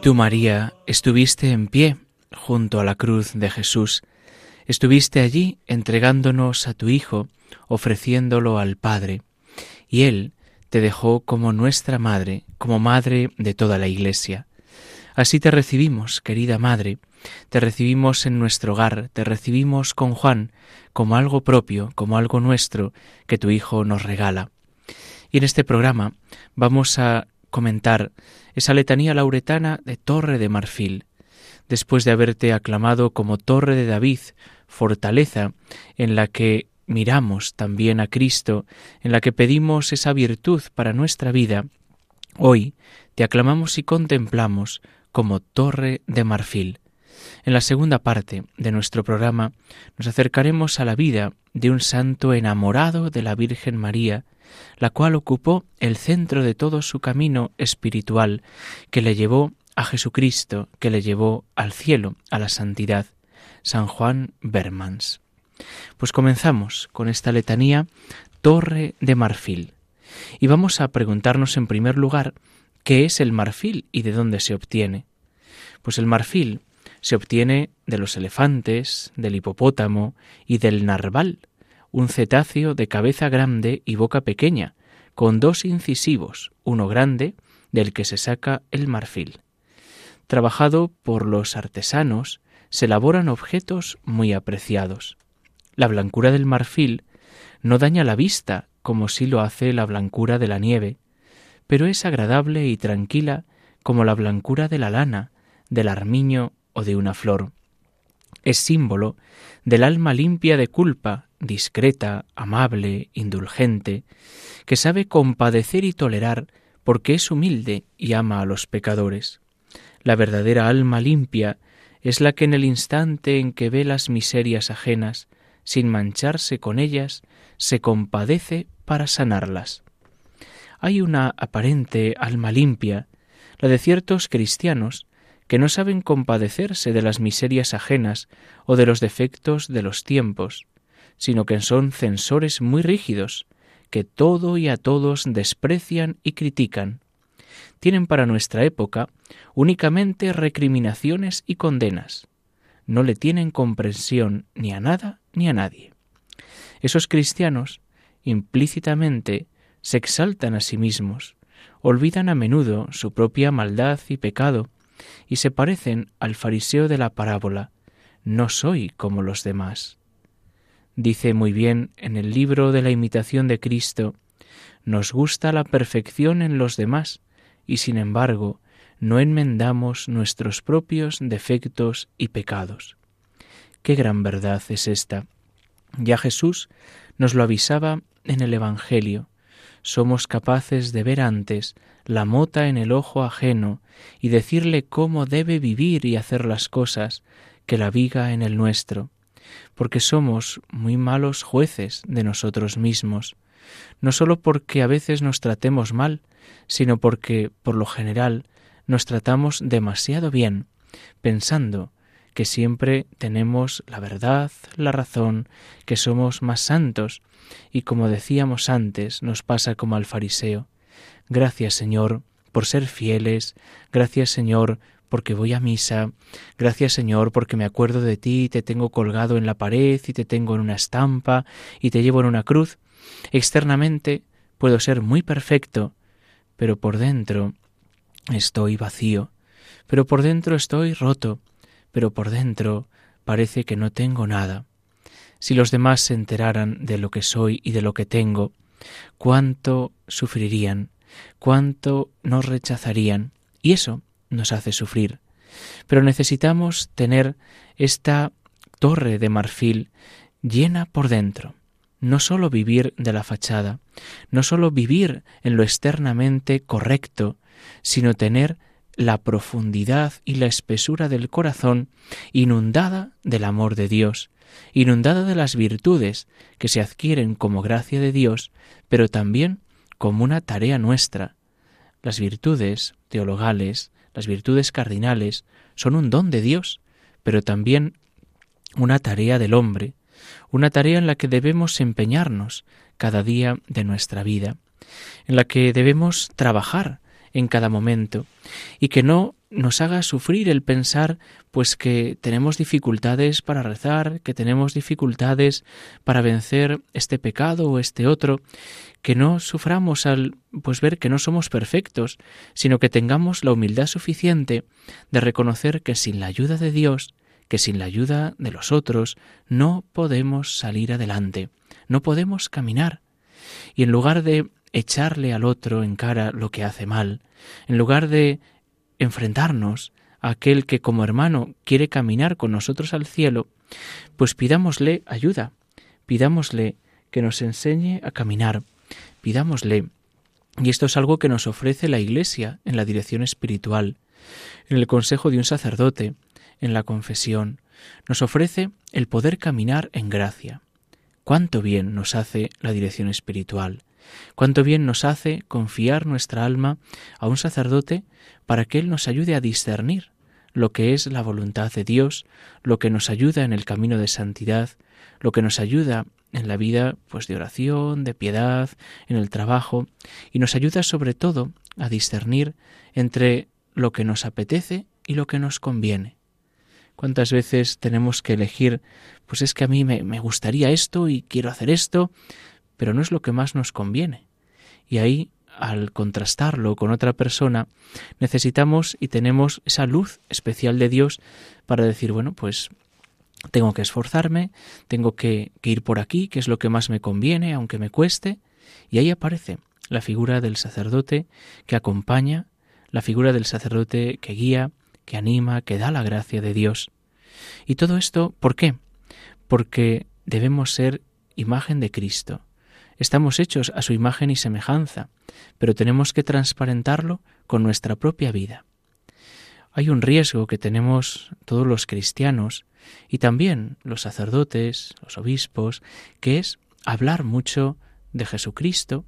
Tú, María, estuviste en pie junto a la cruz de Jesús, estuviste allí entregándonos a tu Hijo, ofreciéndolo al Padre, y Él te dejó como nuestra Madre, como Madre de toda la Iglesia. Así te recibimos, querida Madre, te recibimos en nuestro hogar, te recibimos con Juan como algo propio, como algo nuestro que tu Hijo nos regala. Y en este programa vamos a comentar esa letanía lauretana de Torre de Marfil, después de haberte aclamado como Torre de David, fortaleza en la que miramos también a Cristo, en la que pedimos esa virtud para nuestra vida, hoy te aclamamos y contemplamos como Torre de Marfil. En la segunda parte de nuestro programa nos acercaremos a la vida de un santo enamorado de la Virgen María, la cual ocupó el centro de todo su camino espiritual, que le llevó a Jesucristo, que le llevó al cielo, a la santidad, San Juan Bermans. Pues comenzamos con esta letanía Torre de Marfil. Y vamos a preguntarnos en primer lugar qué es el marfil y de dónde se obtiene. Pues el marfil se obtiene de los elefantes, del hipopótamo y del narval, un cetáceo de cabeza grande y boca pequeña, con dos incisivos, uno grande, del que se saca el marfil. Trabajado por los artesanos, se elaboran objetos muy apreciados. La blancura del marfil no daña la vista como si lo hace la blancura de la nieve, pero es agradable y tranquila como la blancura de la lana, del armiño o de una flor. Es símbolo del alma limpia de culpa discreta, amable, indulgente, que sabe compadecer y tolerar porque es humilde y ama a los pecadores. La verdadera alma limpia es la que en el instante en que ve las miserias ajenas, sin mancharse con ellas, se compadece para sanarlas. Hay una aparente alma limpia, la de ciertos cristianos, que no saben compadecerse de las miserias ajenas o de los defectos de los tiempos, sino que son censores muy rígidos, que todo y a todos desprecian y critican. Tienen para nuestra época únicamente recriminaciones y condenas. No le tienen comprensión ni a nada ni a nadie. Esos cristianos implícitamente se exaltan a sí mismos, olvidan a menudo su propia maldad y pecado, y se parecen al fariseo de la parábola, no soy como los demás. Dice muy bien en el libro de la imitación de Cristo, nos gusta la perfección en los demás y sin embargo no enmendamos nuestros propios defectos y pecados. Qué gran verdad es esta. Ya Jesús nos lo avisaba en el Evangelio. Somos capaces de ver antes la mota en el ojo ajeno y decirle cómo debe vivir y hacer las cosas que la viga en el nuestro porque somos muy malos jueces de nosotros mismos, no sólo porque a veces nos tratemos mal, sino porque, por lo general, nos tratamos demasiado bien, pensando que siempre tenemos la verdad, la razón, que somos más santos, y como decíamos antes, nos pasa como al fariseo. Gracias, Señor, por ser fieles, gracias, Señor, porque voy a misa. Gracias Señor porque me acuerdo de ti te tengo colgado en la pared y te tengo en una estampa y te llevo en una cruz. Externamente puedo ser muy perfecto, pero por dentro estoy vacío, pero por dentro estoy roto, pero por dentro parece que no tengo nada. si los demás se enteraran de lo que soy y de lo que tengo, cuánto sufrirían, cuánto nos rechazarían, y eso nos hace sufrir. Pero necesitamos tener esta torre de marfil llena por dentro. No sólo vivir de la fachada, no sólo vivir en lo externamente correcto, sino tener la profundidad y la espesura del corazón inundada del amor de Dios, inundada de las virtudes que se adquieren como gracia de Dios, pero también como una tarea nuestra. Las virtudes teologales, las virtudes cardinales, son un don de Dios, pero también una tarea del hombre, una tarea en la que debemos empeñarnos cada día de nuestra vida, en la que debemos trabajar en cada momento y que no nos haga sufrir el pensar pues que tenemos dificultades para rezar, que tenemos dificultades para vencer este pecado o este otro, que no suframos al pues ver que no somos perfectos, sino que tengamos la humildad suficiente de reconocer que sin la ayuda de Dios, que sin la ayuda de los otros, no podemos salir adelante, no podemos caminar. Y en lugar de echarle al otro en cara lo que hace mal, en lugar de enfrentarnos a aquel que como hermano quiere caminar con nosotros al cielo, pues pidámosle ayuda, pidámosle que nos enseñe a caminar, pidámosle. Y esto es algo que nos ofrece la Iglesia en la dirección espiritual, en el consejo de un sacerdote, en la confesión, nos ofrece el poder caminar en gracia. Cuánto bien nos hace la dirección espiritual, Cuánto bien nos hace confiar nuestra alma a un sacerdote para que Él nos ayude a discernir lo que es la voluntad de Dios, lo que nos ayuda en el camino de santidad, lo que nos ayuda en la vida pues de oración, de piedad, en el trabajo y nos ayuda sobre todo a discernir entre lo que nos apetece y lo que nos conviene. ¿Cuántas veces tenemos que elegir, pues es que a mí me, me gustaría esto y quiero hacer esto, pero no es lo que más nos conviene. Y ahí, al contrastarlo con otra persona, necesitamos y tenemos esa luz especial de Dios para decir, bueno, pues tengo que esforzarme, tengo que, ir por aquí, que es lo que más me conviene, aunque me cueste, y ahí aparece la figura del sacerdote que acompaña, la figura del sacerdote que guía, que anima, que da la gracia de Dios. Y todo esto, ¿por qué? Porque debemos ser imagen de Cristo, Estamos hechos a su imagen y semejanza, pero tenemos que transparentarlo con nuestra propia vida. Hay un riesgo que tenemos todos los cristianos y también los sacerdotes, los obispos, que es hablar mucho de Jesucristo,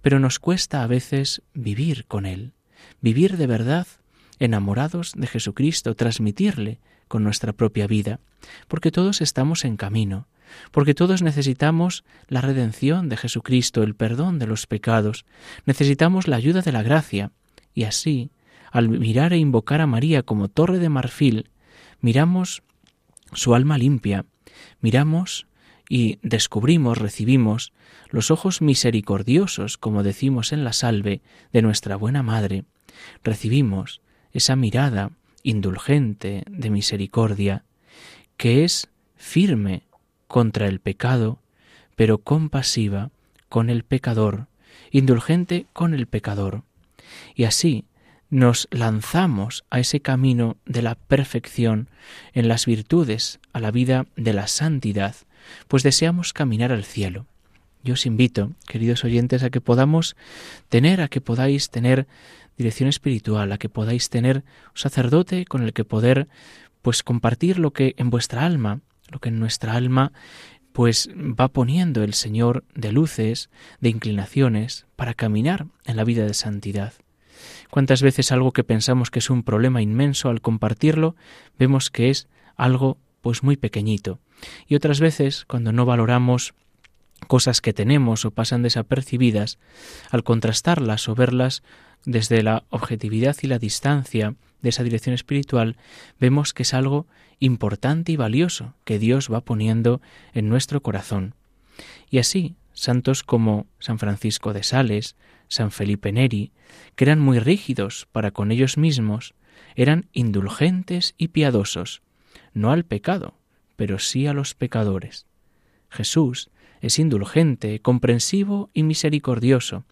pero nos cuesta a veces vivir con Él, vivir de verdad enamorados de Jesucristo, transmitirle con nuestra propia vida, porque todos estamos en camino, porque todos necesitamos la redención de Jesucristo, el perdón de los pecados, necesitamos la ayuda de la gracia, y así, al mirar e invocar a María como torre de marfil, miramos su alma limpia, miramos y descubrimos, recibimos los ojos misericordiosos, como decimos en la salve, de nuestra buena Madre, recibimos esa mirada indulgente de misericordia, que es firme contra el pecado, pero compasiva con el pecador, indulgente con el pecador. Y así nos lanzamos a ese camino de la perfección en las virtudes, a la vida de la santidad, pues deseamos caminar al cielo. Yo os invito, queridos oyentes, a que podamos tener, a que podáis tener dirección espiritual, a que podáis tener un sacerdote con el que poder pues compartir lo que en vuestra alma lo que en nuestra alma pues va poniendo el Señor de luces, de inclinaciones, para caminar en la vida de santidad. Cuántas veces algo que pensamos que es un problema inmenso al compartirlo, vemos que es algo pues muy pequeñito. Y otras veces, cuando no valoramos cosas que tenemos o pasan desapercibidas, al contrastarlas o verlas desde la objetividad y la distancia de esa dirección espiritual, vemos que es algo importante y valioso que Dios va poniendo en nuestro corazón. Y así, santos como San Francisco de Sales, San Felipe Neri, que eran muy rígidos para con ellos mismos, eran indulgentes y piadosos, no al pecado, pero sí a los pecadores. Jesús es indulgente, comprensivo y misericordioso.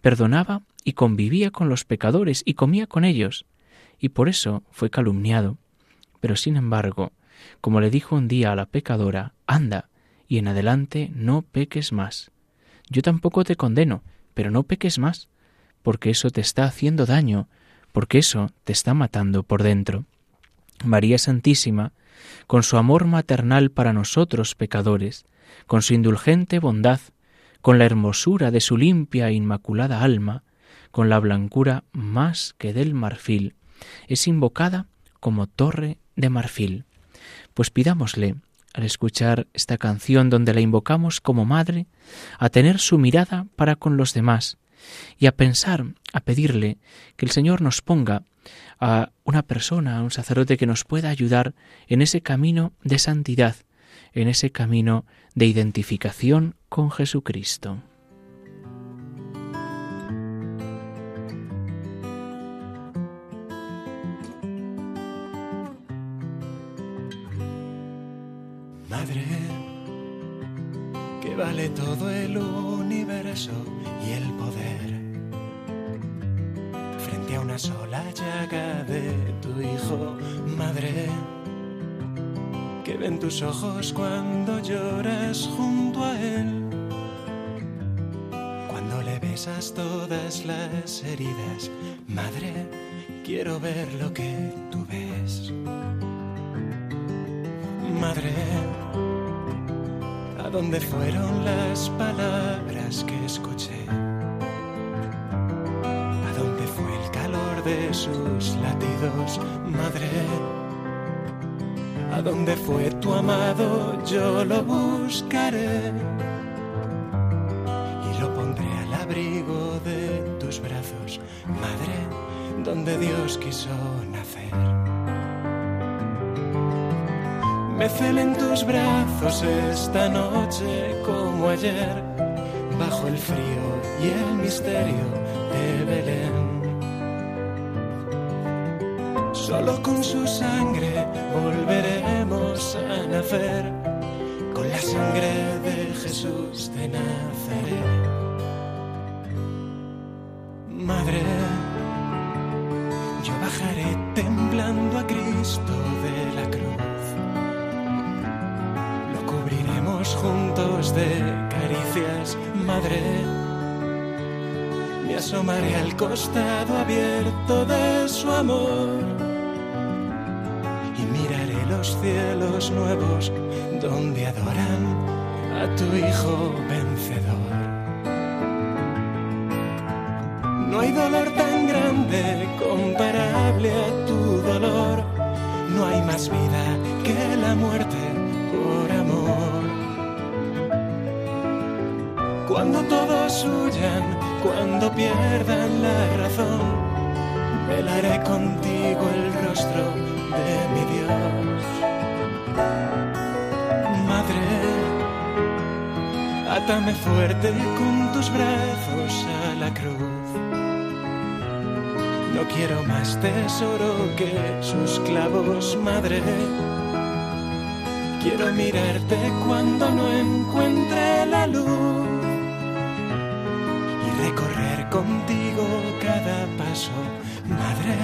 Perdonaba y convivía con los pecadores y comía con ellos, y por eso fue calumniado. Pero sin embargo, como le dijo un día a la pecadora, anda, y en adelante no peques más. Yo tampoco te condeno, pero no peques más, porque eso te está haciendo daño, porque eso te está matando por dentro. María Santísima, con su amor maternal para nosotros pecadores, con su indulgente bondad, con la hermosura de su limpia e inmaculada alma, con la blancura más que del marfil, es invocada como torre de marfil. Pues pidámosle, al escuchar esta canción donde la invocamos como madre, a tener su mirada para con los demás y a pensar, a pedirle que el Señor nos ponga a una persona, a un sacerdote que nos pueda ayudar en ese camino de santidad, en ese camino de identificación con Jesucristo. Ojos cuando lloras junto a él. Cuando le besas todas las heridas, madre, quiero ver lo que tú ves. Madre, ¿a dónde fueron las palabras que escuché? ¿A dónde fue el calor de sus latidos, madre? A dónde fue tu amado, yo lo buscaré y lo pondré al abrigo de tus brazos, madre, donde Dios quiso nacer. Me celen tus brazos esta noche como ayer, bajo el frío y el misterio de Belén. Solo con su sangre volveremos a nacer, con la sangre de Jesús de Nazaret. Madre, yo bajaré temblando a Cristo de la cruz. Lo cubriremos juntos de caricias, Madre. Me asomaré al costado abierto de su amor cielos nuevos donde adoran a tu Hijo vencedor. No hay dolor tan grande comparable a tu dolor, no hay más vida que la muerte por amor. Cuando todos huyan, cuando pierdan la razón, velaré contigo el rostro de mi Dios. Atame fuerte con tus brazos a la cruz. No quiero más tesoro que sus clavos, madre. Quiero mirarte cuando no encuentre la luz y recorrer contigo cada paso, madre,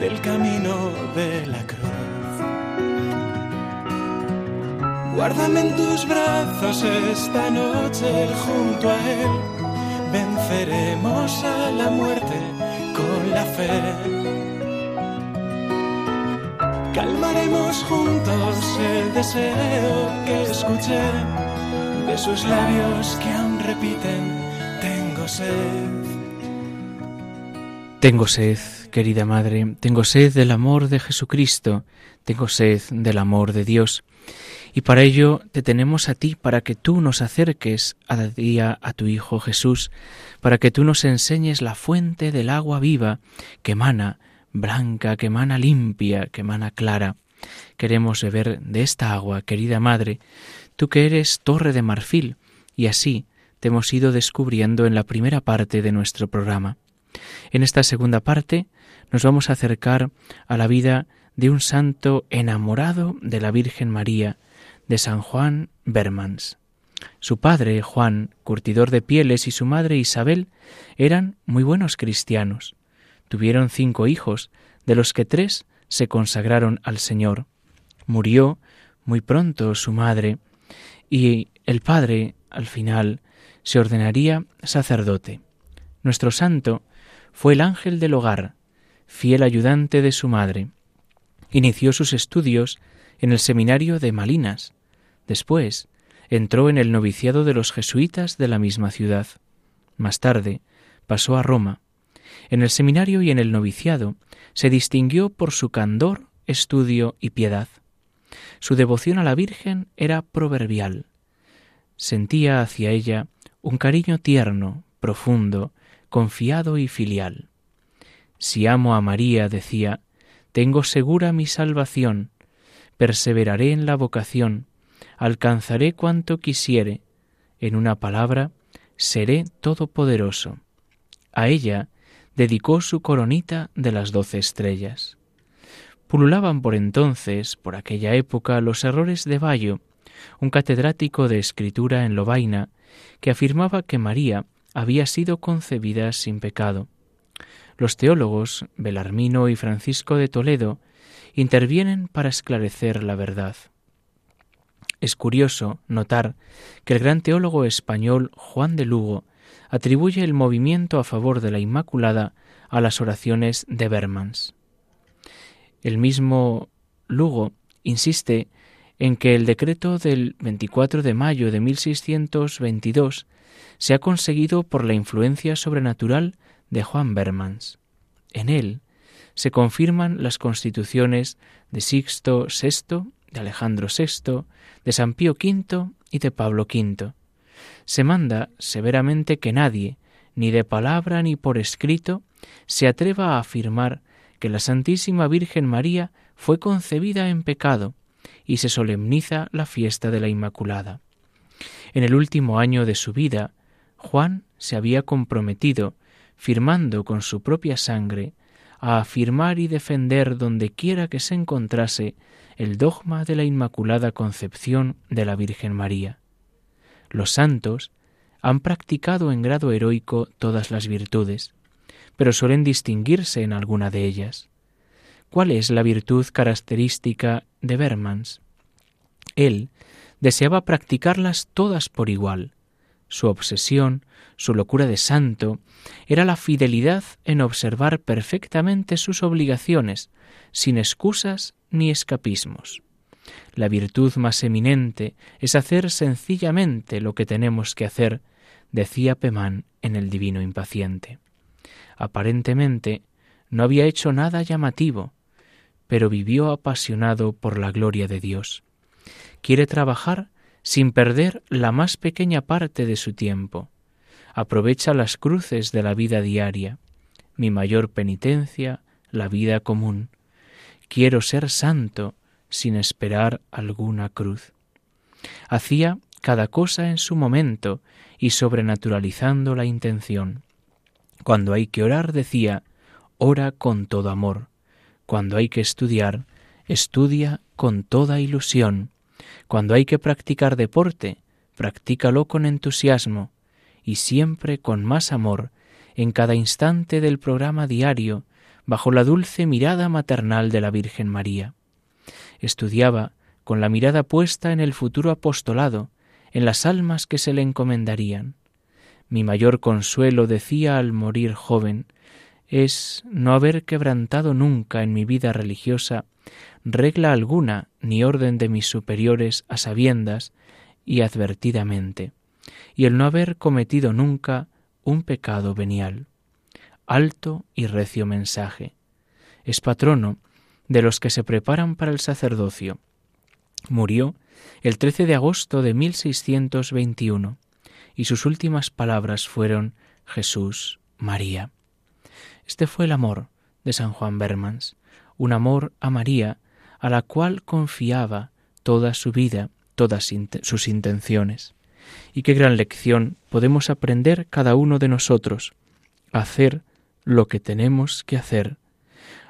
del camino de la cruz. Guárdame en tus brazos esta noche junto a Él. Venceremos a la muerte con la fe. Calmaremos juntos el deseo que escuché de sus labios que aún repiten, tengo sed. Tengo sed, querida Madre, tengo sed del amor de Jesucristo, tengo sed del amor de Dios. Y para ello te tenemos a ti, para que tú nos acerques a día a tu Hijo Jesús, para que tú nos enseñes la fuente del agua viva que emana blanca, que emana limpia, que emana clara. Queremos beber de esta agua, querida Madre, tú que eres torre de marfil, y así te hemos ido descubriendo en la primera parte de nuestro programa. En esta segunda parte nos vamos a acercar a la vida de un santo enamorado de la Virgen María, de San Juan Bermans. Su padre, Juan, curtidor de pieles, y su madre, Isabel, eran muy buenos cristianos. Tuvieron cinco hijos, de los que tres se consagraron al Señor. Murió muy pronto su madre, y el padre, al final, se ordenaría sacerdote. Nuestro santo fue el ángel del hogar, fiel ayudante de su madre. Inició sus estudios en el seminario de Malinas. Después entró en el noviciado de los jesuitas de la misma ciudad. Más tarde pasó a Roma. En el seminario y en el noviciado se distinguió por su candor, estudio y piedad. Su devoción a la Virgen era proverbial. Sentía hacia ella un cariño tierno, profundo, confiado y filial. Si amo a María, decía, tengo segura mi salvación, perseveraré en la vocación, alcanzaré cuanto quisiere, en una palabra, seré todopoderoso. A ella dedicó su coronita de las doce estrellas. Pululaban por entonces, por aquella época, los errores de Bayo, un catedrático de escritura en Lobaina, que afirmaba que María había sido concebida sin pecado. Los teólogos Belarmino y Francisco de Toledo intervienen para esclarecer la verdad. Es curioso notar que el gran teólogo español Juan de Lugo atribuye el movimiento a favor de la Inmaculada a las oraciones de Bermans. El mismo Lugo insiste en que el decreto del 24 de mayo de 1622 se ha conseguido por la influencia sobrenatural de Juan Bermans. En él se confirman las constituciones de Sixto VI, de Alejandro VI, de San Pío V y de Pablo V. Se manda severamente que nadie, ni de palabra ni por escrito, se atreva a afirmar que la Santísima Virgen María fue concebida en pecado, y se solemniza la fiesta de la Inmaculada. En el último año de su vida, Juan se había comprometido, firmando con su propia sangre, a afirmar y defender donde quiera que se encontrase el dogma de la Inmaculada Concepción de la Virgen María. Los santos han practicado en grado heroico todas las virtudes, pero suelen distinguirse en alguna de ellas. ¿Cuál es la virtud característica de Bermans? Él deseaba practicarlas todas por igual. Su obsesión, su locura de santo, era la fidelidad en observar perfectamente sus obligaciones, sin excusas ni escapismos. La virtud más eminente es hacer sencillamente lo que tenemos que hacer, decía Pemán en el Divino Impaciente. Aparentemente no había hecho nada llamativo, pero vivió apasionado por la gloria de Dios. Quiere trabajar sin perder la más pequeña parte de su tiempo. Aprovecha las cruces de la vida diaria, mi mayor penitencia, la vida común. Quiero ser santo sin esperar alguna cruz. Hacía cada cosa en su momento y sobrenaturalizando la intención. Cuando hay que orar, decía, ora con todo amor. Cuando hay que estudiar, estudia con toda ilusión. Cuando hay que practicar deporte, practícalo con entusiasmo y siempre con más amor en cada instante del programa diario bajo la dulce mirada maternal de la Virgen María. Estudiaba con la mirada puesta en el futuro apostolado, en las almas que se le encomendarían. Mi mayor consuelo, decía al morir joven, es no haber quebrantado nunca en mi vida religiosa regla alguna ni orden de mis superiores a sabiendas y advertidamente, y el no haber cometido nunca un pecado venial. Alto y recio mensaje. Es patrono de los que se preparan para el sacerdocio. Murió el 13 de agosto de 1621 y sus últimas palabras fueron Jesús, María. Este fue el amor de San Juan Bermans, un amor a María a la cual confiaba toda su vida, todas sus intenciones. Y qué gran lección podemos aprender cada uno de nosotros, hacer lo que tenemos que hacer,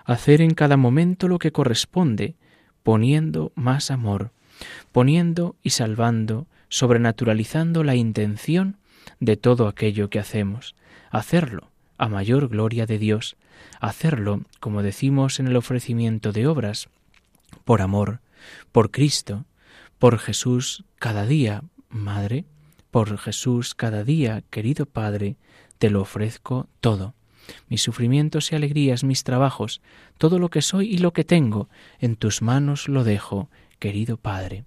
hacer en cada momento lo que corresponde, poniendo más amor, poniendo y salvando sobrenaturalizando la intención de todo aquello que hacemos, hacerlo a mayor gloria de Dios, hacerlo, como decimos en el ofrecimiento de obras, por amor, por Cristo, por Jesús cada día, Madre, por Jesús cada día, querido Padre, te lo ofrezco todo. Mis sufrimientos y alegrías, mis trabajos, todo lo que soy y lo que tengo, en tus manos lo dejo, querido Padre.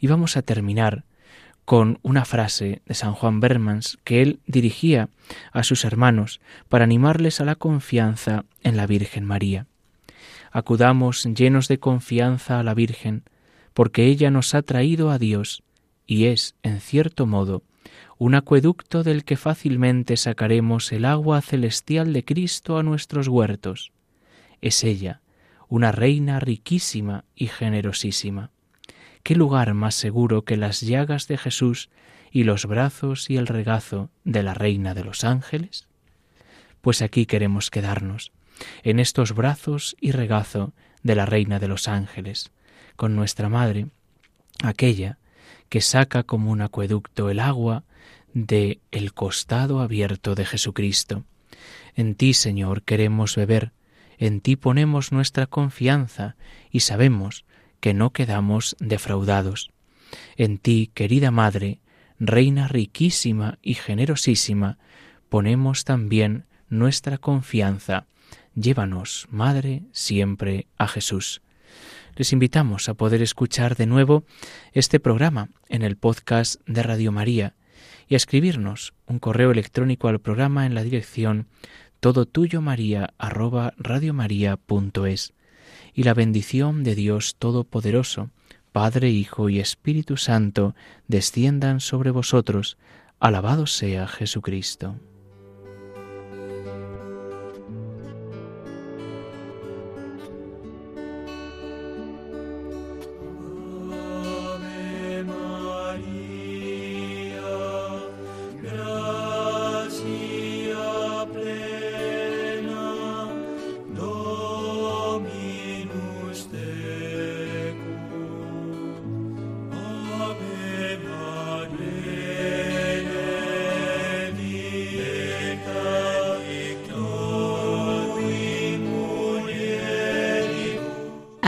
Y vamos a terminar con una frase de San Juan Bermans que él dirigía a sus hermanos para animarles a la confianza en la Virgen María. Acudamos llenos de confianza a la Virgen, porque ella nos ha traído a Dios y es, en cierto modo, un acueducto del que fácilmente sacaremos el agua celestial de Cristo a nuestros huertos. Es ella, una reina riquísima y generosísima. ¿Qué lugar más seguro que las llagas de Jesús y los brazos y el regazo de la Reina de los ángeles? Pues aquí queremos quedarnos, en estos brazos y regazo de la Reina de los ángeles, con nuestra Madre, aquella que saca como un acueducto el agua de el costado abierto de Jesucristo. En ti, Señor, queremos beber, en ti ponemos nuestra confianza y sabemos que no quedamos defraudados. En ti, querida Madre, Reina riquísima y generosísima, ponemos también nuestra confianza. Llévanos, Madre, siempre a Jesús. Les invitamos a poder escuchar de nuevo este programa en el podcast de Radio María y a escribirnos un correo electrónico al programa en la dirección todo tuyo maría y la bendición de Dios Todopoderoso, Padre, Hijo y Espíritu Santo, desciendan sobre vosotros. Alabado sea Jesucristo.